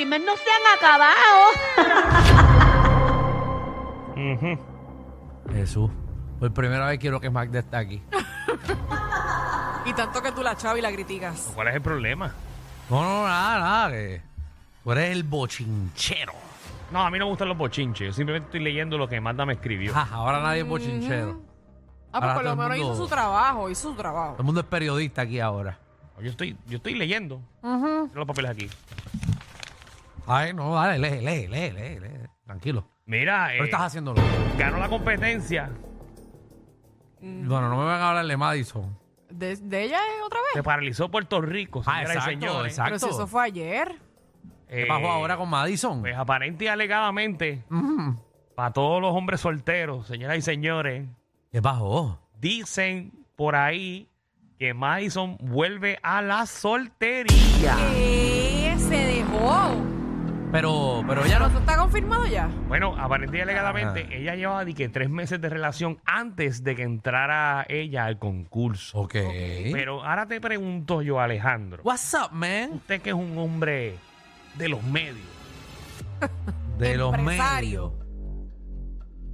chismes no se han acabado. Ujú. Jesús. Por primera vez quiero que Magda esté aquí. Y tanto que tú la chavas y la criticas. ¿Cuál es el problema? No, no, nada, nada. Que tú eres el bochinchero. No, a mí no me gustan los bochinches. Yo simplemente estoy leyendo lo que Magda me escribió. Ja, ahora nadie es bochinchero. Ah, pues por lo menos hizo su trabajo, hizo su trabajo. Todo el mundo es periodista aquí ahora. Yo estoy, yo estoy leyendo. Mira los papeles aquí. Ay, no, dale, lee, lee, lee, lee, lee. Tranquilo. Mira, eh, estás haciéndolo. ganó la competencia. Bueno, no me van a hablar de Madison. ¿De, de ella es otra Se vez? paralizó Puerto Rico, Ah, señoras y exacto, señores. exacto. Pero si eso fue ayer. ¿Qué Eh, pasó ahora con Madison? Pues aparente y alegadamente, para todos los hombres solteros, señoras y señores, ¿Qué pasó? dicen por ahí que Madison vuelve a la soltería. ¿Qué? Se dejó. Pero, pero ella ¿Pero no. eso está confirmado ya? Bueno, aparente y alegadamente, Ajá. ella llevaba di que tres meses de relación antes de que entrara ella al concurso. Ok. Pero ahora te pregunto yo, Alejandro, What's up, man? usted que es un hombre de los medios, De los Empresario. medios.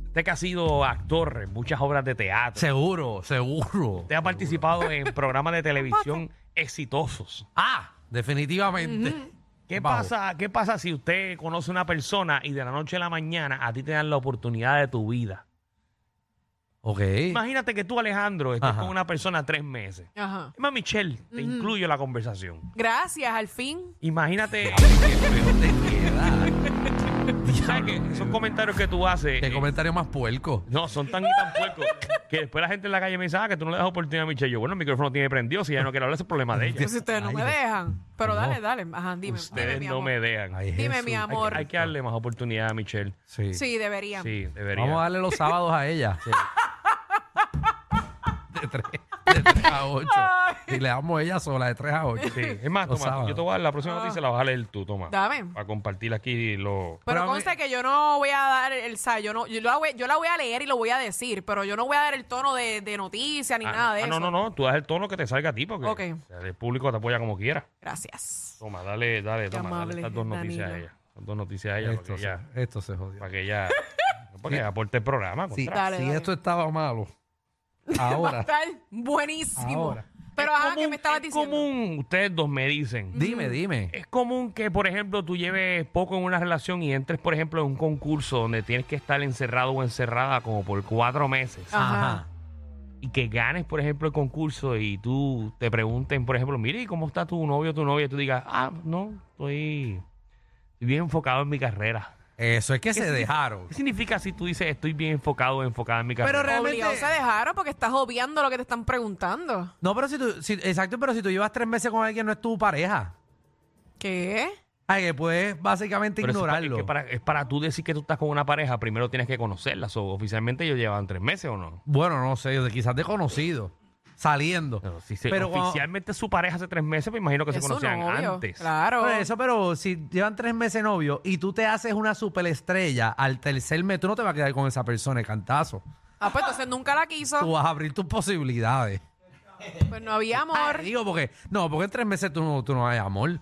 usted que ha sido actor en muchas obras de teatro, Seguro, seguro. usted ha participado en programas de televisión exitosos. Ah, definitivamente. ¿Qué pasa, ¿Qué pasa si usted conoce una persona y de la noche a la mañana a ti te dan la oportunidad de tu vida? Ok. Imagínate que tú, Alejandro, estés Ajá. con una persona tres meses. Ajá. Es más, Michelle, te incluyo en la conversación. Gracias, al fin. Imagínate, ¿sabes qué? esos comentarios que tú haces. Qué eh, comentario más puerco. no, son tan y tan puercos que después la gente en la calle me dice, ah, que tú no le das oportunidad a Michelle. Yo, bueno, el micrófono tiene prendido, si ella no quiere hablar, ese es el problema de ella. Pues si ustedes no Ay, me dejan. Pero No. dale, dale. Ajá, dime. Ustedes dime, mi no me dejan. Ay, Dime, mi amor. hay que darle más oportunidad a Michelle. Sí. Sí, deberían. Sí, debería. Vamos a darle los sábados a ella. De 3 de tres a 8. Y le damos a ella sola de 3 a 8. Sí. Es más, Los toma, sábados. yo te voy a dar la próxima noticia, la vas a leer tú, toma. Dame. Para compartir aquí lo... Pero Pero a mí- consta que yo no voy a dar el sa- yo no yo la voy, yo la voy a leer y lo voy a decir, pero yo no voy a dar el tono de, de noticia ni Ah, nada de ah, eso. no, no, no, tú das el tono que te salga a ti porque Ok. o sea, el público te apoya como quiera. Gracias. Toma, dale, dale, Qué toma, dale amable, estas dos noticias a Danilo. ella. Estas dos noticias a ella para Esto, se, ella, esto se jodió. para que ella, para que aporte el programa. Sí, contra. Dale, si dale. esto estaba malo, Va a ahora, estar buenísimo. Ahora. Pero Es ajá, común- ¿qué me estabas es diciendo? común, ustedes dos me dicen. dime, dime. Es común que, por ejemplo, tú lleves poco en una relación y entres, por ejemplo, en un concurso donde tienes que estar encerrado o encerrada como por cuatro meses Ajá. y que ganes, por ejemplo, el concurso y tú te pregunten, por ejemplo, mire, ¿y ¿cómo está tu novio o tu novia? Y tú digas, ah, no, estoy, estoy bien enfocado en mi carrera. Eso es que se significa- dejaron. ¿Qué significa si tú dices, estoy bien enfocado o enfocada en mi carrera? Pero realmente- Obligados se dejaron porque estás obviando lo que te están preguntando. No, pero si tú, si- exacto, pero si tú llevas tres meses con alguien, no es tu pareja. ¿Qué? Ay, que puedes básicamente Pero eso es pa- ignorarlo. Es, que para, es para tú decir que tú estás con una pareja, primero tienes que conocerla. So, oficialmente ellos llevan tres meses o no. Bueno, no sé, de- quizás de conocido, saliendo. Pero si se- Pero cuando- oficialmente su pareja hace tres meses, me imagino que se Es su conocían novio. antes. Claro. Por eso, pero si llevan tres meses novio y tú te haces una superestrella al tercer mes, tú no te vas a quedar con esa persona de cantazo. Ah, pues entonces nunca la Tú quiso. vas a abrir tus posibilidades. Pues no había amor. Ay, digo, porque, no, porque en tres meses tú no, tú no hay amor.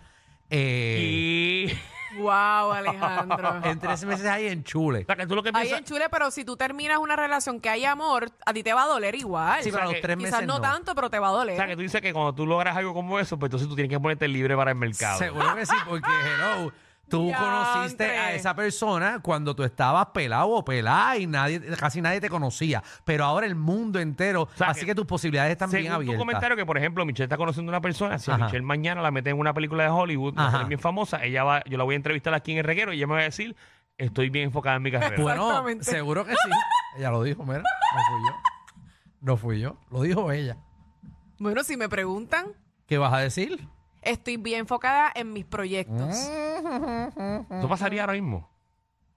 Eh, Y... Wow, Alejandro. en tres meses hay enchule. O sea, que tú lo que Ahí piensas... en Chule, pero si tú terminas una relación que hay amor, a ti te va a doler igual. Sí, pero a los tres Quizás meses no, no. tanto, pero te va a doler. O sea, que tú dices que cuando tú logras algo como eso, pues entonces tú tienes que ponerte libre para el mercado. Seguro que sí, porque, hello, tú conociste a esa persona cuando tú estabas pelado o pelada y nadie, casi nadie te conocía. Pero ahora el mundo entero, sea, así que- que, tus posibilidades están bien Según tu abiertas. comentario que, por ejemplo, Michelle está conociendo a una persona, si a Ajá. Michelle mañana la meten en una película de Hollywood, va a Ajá. ser bien famosa, ella va, yo la voy a entrevistar aquí en el reguero y ella me va a decir, estoy bien enfocada en mi carrera. Bueno, Exactamente. seguro que sí. Ella lo dijo, mira, no fui yo. No fui yo, lo dijo ella. Bueno, si me preguntan, ¿Qué vas a decir? Estoy bien enfocada en mis proyectos. ¿Eso pasaría ahora mismo?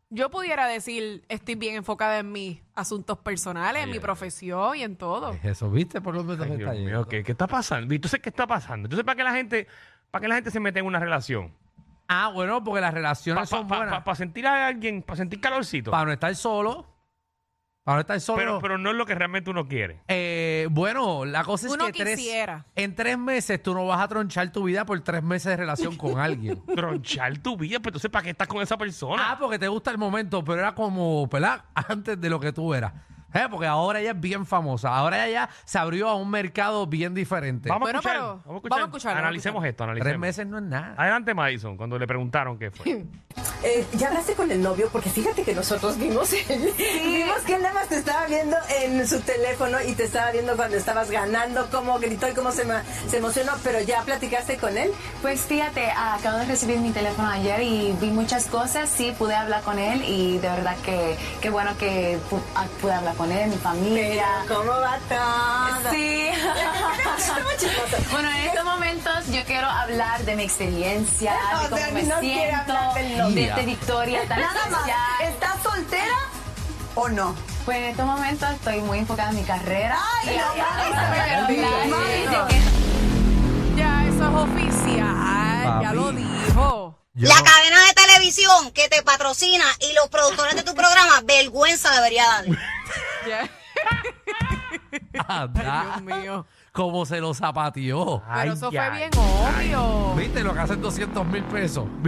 Yo pudiera decir, estoy bien enfocada en mis asuntos personales, en mi profesión y en todo. Es Eso, ¿viste por dónde Ay, me Dios está mío, yendo? ¿qué, qué está pasando? Entonces, ¿qué está pasando? Entonces, ¿para qué la gente, para qué la gente se mete en una relación? Ah, bueno, porque las Para relaciones son buenas. sentir a alguien, para sentir calorcito. Para no estar solo. Ahora estar solo. Pero, pero no es lo que realmente uno quiere. Eh, bueno, la cosa es Uno que tres, quisiera. en tres meses tú no vas a tronchar tu vida por tres meses de relación con alguien. Tronchar tu vida, pero entonces, ¿para qué estás con esa persona? ah, porque te gusta el momento, pero era como, ¿verdad? Antes de lo que tú eras. Eh, Porque ahora ella es bien famosa. Ahora ella ya se abrió a un mercado bien diferente. vamos, Bueno, a escuchar, pero vamos a escuchar. vamos a escuchar, vamos a Analicemos escuchar. esto, analicemos. Tres meses no es nada. Adelante, Madison, cuando le preguntaron qué fue. Eh, ¿Ya hablaste con el novio? Porque fíjate que nosotros vimos el- vimos que él nada más te estaba viendo en su teléfono y te estaba viendo cuando estabas ganando, cómo gritó y cómo se, ma- se emocionó, pero ya platicaste con él. Pues fíjate, ah, acabo de recibir mi teléfono ayer y vi muchas cosas, sí, pude hablar con él y de verdad que qué bueno que pu- ah, pude hablar con él, mi familia. ¿Cómo va todo? Sí. Bueno, en estos momentos yo quiero hablar de mi experiencia, O de cómo sea, me no siento, de esta victoria tan Nada más, especial. ¿estás soltera o no? Pues en estos momentos estoy muy enfocada en mi carrera. Ay, Ya, eso es oficial. Ya lo dijo. Yo la cadena de televisión que te patrocina y los productores de tu programa, vergüenza debería dar. Ya. Anda, Dios mío. como se lo zapateó. Pero Ay, eso fue bien ay. obvio. ¿Viste lo que hacen 200 mil pesos?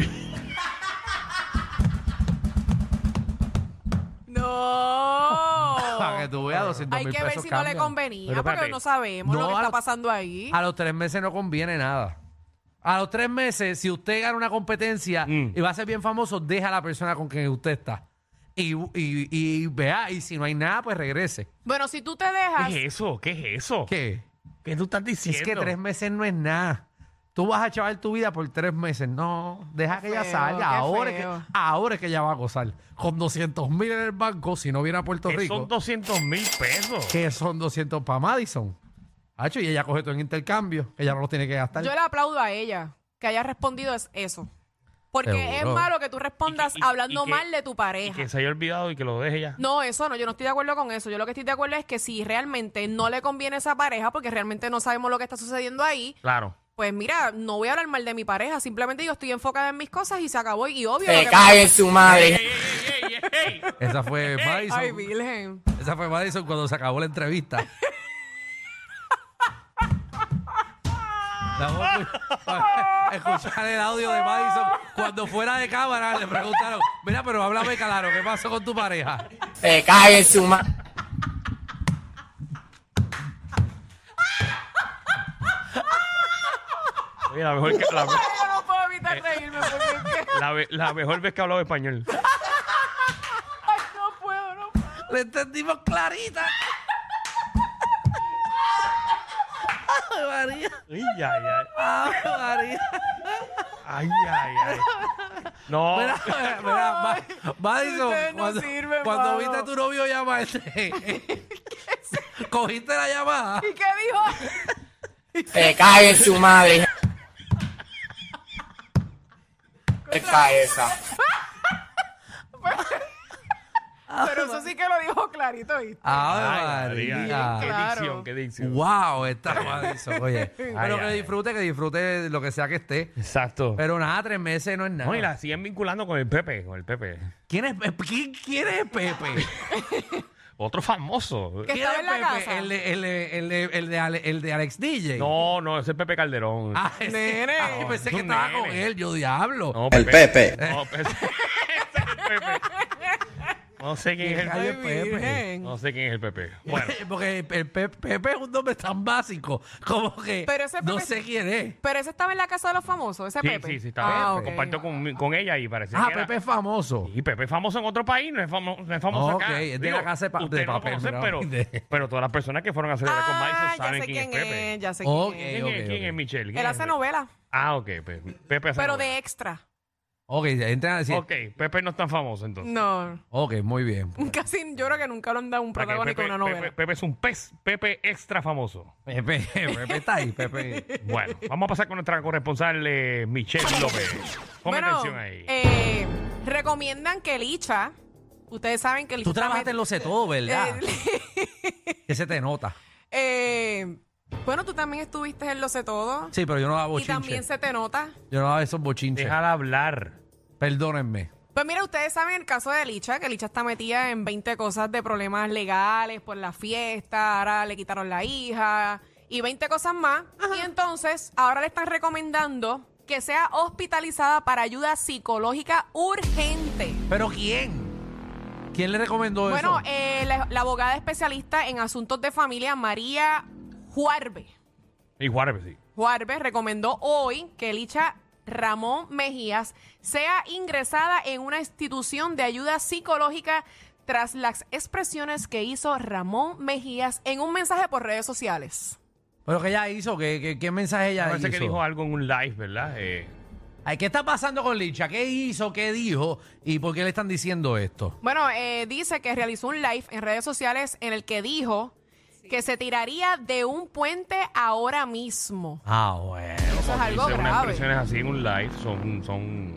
Para que No. tú veas 200 Hay mil que ver si no le cambian. convenía, Pero porque espérate. no sabemos No, lo que a está pasando ahí. A los tres meses no conviene nada. A los tres meses, si usted gana una competencia Mm. y va a ser bien famoso, deja a la persona con quien usted está. Y, y, y vea, y si no hay nada, pues regrese. Bueno, si tú te dejas, ¿Qué es eso? ¿Qué es eso? ¿Qué? ¿Qué tú estás diciendo? Es que tres meses no es nada. Tú vas a echar tu vida por tres meses. No, deja Qué que ella feo, salga. Ahora es, que, feo. ahora es que ella va a gozar. Con 200 mil en el banco, si no viene a Puerto Que Rico. son 200 mil pesos. que son 200 para Madison. Hacho, y ella coge todo en intercambio. Ella no lo tiene que gastar. yo le aplaudo a ella que haya respondido es eso. Porque Seguro. es malo que tú respondas Y que- y- hablando y que- mal de tu Y pareja. que se haya olvidado y que lo deje ya. No, eso no, yo no estoy de acuerdo con eso. Yo lo que estoy de acuerdo es que si realmente no le conviene a esa pareja, porque realmente no sabemos lo que está sucediendo ahí, Claro. pues mira, no voy a hablar mal de mi pareja. Simplemente yo estoy enfocada en mis cosas y se acabó. Y obvio. lo Se que- cae en su ¡Ey, madre. ey, ey, ey, ey! Esa fue Madison. Ay, virgen. Esa fue Madison cuando se acabó la entrevista. Vamos a escu- a escuchar el audio de Madison. Cuando fuera de cámara le preguntaron, mira, pero háblame claro, ¿qué pasó con tu pareja? Se cae en su madre. Oye, la mejor, que- la, Yo no puedo evitar reírme porque es que... la ve- la mejor vez que hablaba español. Ay, no puedo, no puedo. Le entendimos clarita. Ay, María. Ay, ay, ay. Ay, María. Ay, ay, ay. No. Mira, mira, Ma- Madison, Ustedes no cuando, sirven, cuando mano. viste a tu novio llamarte, cogiste la llamada. ¿Y qué dijo? Se cae en su madre. Se cae esa. Pero eso sí que lo dijo clarito, ¿viste? Ay, María. Qué Claro. dicción, qué dicción. Wow, está Madison. Oye, pero que ay. disfrute, que disfrute lo que sea que esté. Exacto. Pero nada, tres meses no es nada. No, y la siguen vinculando con el Pepe, con el Pepe. ¿Quién es, quién, quién es Pepe? Otro famoso. Que ¿Quién estaba es en la Pepe? casa. El de, el, de, el, de, el, de Ale- el de Alex DJ. No, no, ese es Pepe Calderón. Ah, ese- Nene. ah, yo pensé Es que un estaba nene. con él, yo diablo. No, El Pepe. No, Pepe. Ese es el Pepe. No sé quién es el Ay, Pepe. Pepe. virgen. No sé quién es el Pepe. Bueno, Porque el Pe- Pepe es un nombre tan básico como que Pero ese no Pepe- sé quién es. Pero ese estaba en la casa de los famosos, ese sí, Pepe. sí, sí, está Ah, ok. Compartió con, con ella y parece Ah, que era- Pepe es famoso. Y Pepe es famoso en otro país, no es famoso, no es famoso Ok, acá. es de la casa de pa- ustedes de no lo papel, conocen, mira, pero, de- pero todas las personas que fueron a celebrar con Ah, Madison ya saben sé quién, quién es Pepe. ya sé Ok. quién es. ¿Quién, ok, es, ¿Quién ok. es Michelle? ¿Quién Él es hace Pepe? novela, Ah, ok. Pe- Pepe hace pero novela. de extra. Ok, entran a decir. Ok, Pepe no es tan famoso entonces. No. Ok, muy bien. Casi, yo creo que nunca lo han dado un protagónico en una novela. Pepe- Pepe es un pez, Pepe extra famoso. Pepe, Pepe está ahí, Pepe. Bueno, vamos a pasar con nuestra corresponsal eh, Michelle López. Ponme bueno, atención ahí. eh, recomiendan que Licha, ustedes saben que Licha Tú está trabajaste met- en lo sé todo, ¿verdad? Eh, Que se te nota. eh, bueno, tú también estuviste en Lo Sé Todo. Sí, pero yo no hago y bochinche. también se te nota. Yo no hago esos bochinches. Déjala hablar. Perdónenme. Pues mira, ustedes saben el caso de Licha, que Licha está metida en 20 cosas de problemas legales por la fiesta, ahora le quitaron la hija y 20 cosas más. Y entonces ahora le están recomendando que sea hospitalizada para ayuda psicológica urgente. ¿Pero quién? ¿Quién le recomendó Bueno, eso? eh, la, la abogada especialista en asuntos de familia, María Juarbe. Y Juárez, sí. Juárez recomendó hoy que Licha Ramón Mejías sea ingresada en una institución de ayuda psicológica tras las expresiones que hizo Ramón Mejías en un mensaje por redes sociales. ¿Pero qué ella hizo? ¿Qué, qué, qué mensaje ella Parece hizo? que dijo algo en un live, ¿verdad? Eh, Ay, ¿Qué está pasando con Licha? ¿Qué hizo? ¿Qué dijo? ¿Y por qué le están diciendo esto? Bueno, eh, dice que realizó un live en redes sociales en el que dijo que se tiraría de un puente ahora mismo. Ah, bueno. Eso es algo dice unas expresiones así en un live son, son,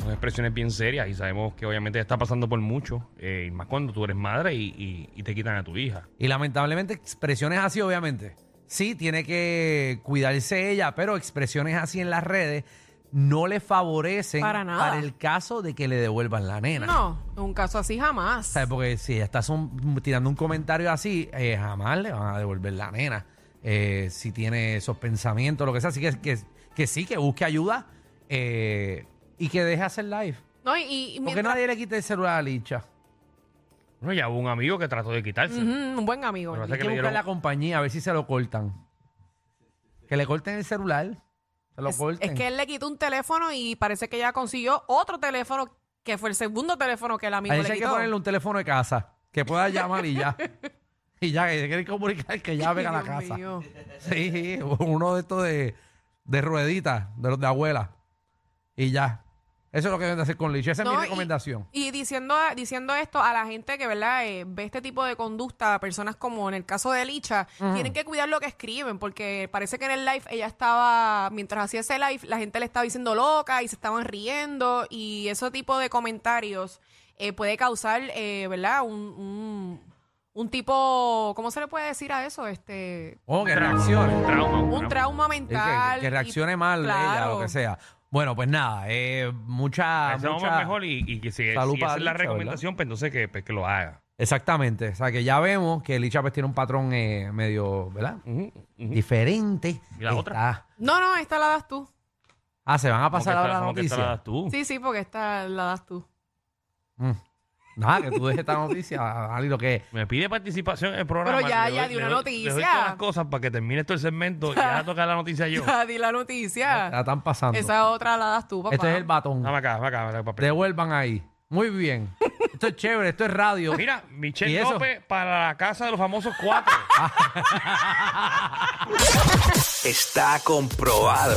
son expresiones bien serias y sabemos que obviamente está pasando por mucho, eh, y más cuando tú eres madre y, y- y te quitan a tu hija. Y lamentablemente expresiones así, obviamente. Sí, tiene que cuidarse ella, pero expresiones así en las redes no le favorecen Para nada. el caso de que le devuelvan la nena. No, un caso así jamás. ¿Sabes? Porque si ella está son- tirando un comentario así, eh, jamás le van a devolver la nena. Eh, si tiene esos pensamientos, lo que sea. Así que, que, que sí, que busque ayuda eh, y que deje hacer live. No, y, y Porque mientras- nadie le quite el celular a Licha. Bueno, ya hubo un amigo que trató de quitarse. Ujú, un buen amigo. Pero Hay que que le buscar dieron- la compañía a ver si se lo cortan. Que le corten el celular. Se lo Es, corten. es que él le quitó un teléfono y parece que ella consiguió otro teléfono que fue el segundo teléfono que el amigo a le hay que quitó. ponerle un teléfono de casa. Que pueda llamar y ya. y ya, que se quiere comunicar que ya venga a la Dios casa. mío. Sí, uno de estos de, de rueditas, de los de abuela. Y ya. Eso es lo que deben de hacer con Licha. Esa es No, mi y- recomendación. Y, diciendo, diciendo esto a la gente que, ¿verdad? Eh, ve este tipo de conducta, personas como en el caso de Licha, tienen que cuidar lo que escriben, porque parece que en el live ella estaba, mientras hacía ese live, la gente le estaba diciendo loca y se estaban riendo, y ese tipo de comentarios eh, puede causar, eh, ¿verdad? Un, un, un tipo, ¿cómo se le puede decir a eso? Este, Oh, que reaccione. un trauma, un que- mental. que, reaccione y- mal ella, claro. lo que sea. Bueno, pues nada, eh, mucha, Pensamos mucha- mejor y, y que si, salud para es la Licha, recomendación, pues entonces que, pues, que lo haga. Exactamente. O sea, que ya vemos que Licha pues tiene un patrón eh, medio, ¿verdad? Diferente. ¿Y la otra? Está- No, no, esta la das tú. Ah, se van a ¿Cómo pasar ahora la cómo que esta noticia. la das tú? Sí, sí, porque esta la das tú. Mm. Nada, que tú dejes esta noticia, Ali, lo que... Me pide participación en el programa. Pero ya, le ya, doy- di una le doy- noticia. Todas las cosas para que termine todo el segmento y ya toca la noticia yo. Ya, di la noticia. La están pasando. Esa otra la das tú, papá. Este es el batón. Dame acá, dame acá, dame acá, papel. Devuelvan ahí. Muy bien. Esto es chévere, esto es radio. Mira, ¿Y Michelle eso? López para la casa de los famosos cuatro. Está comprobado.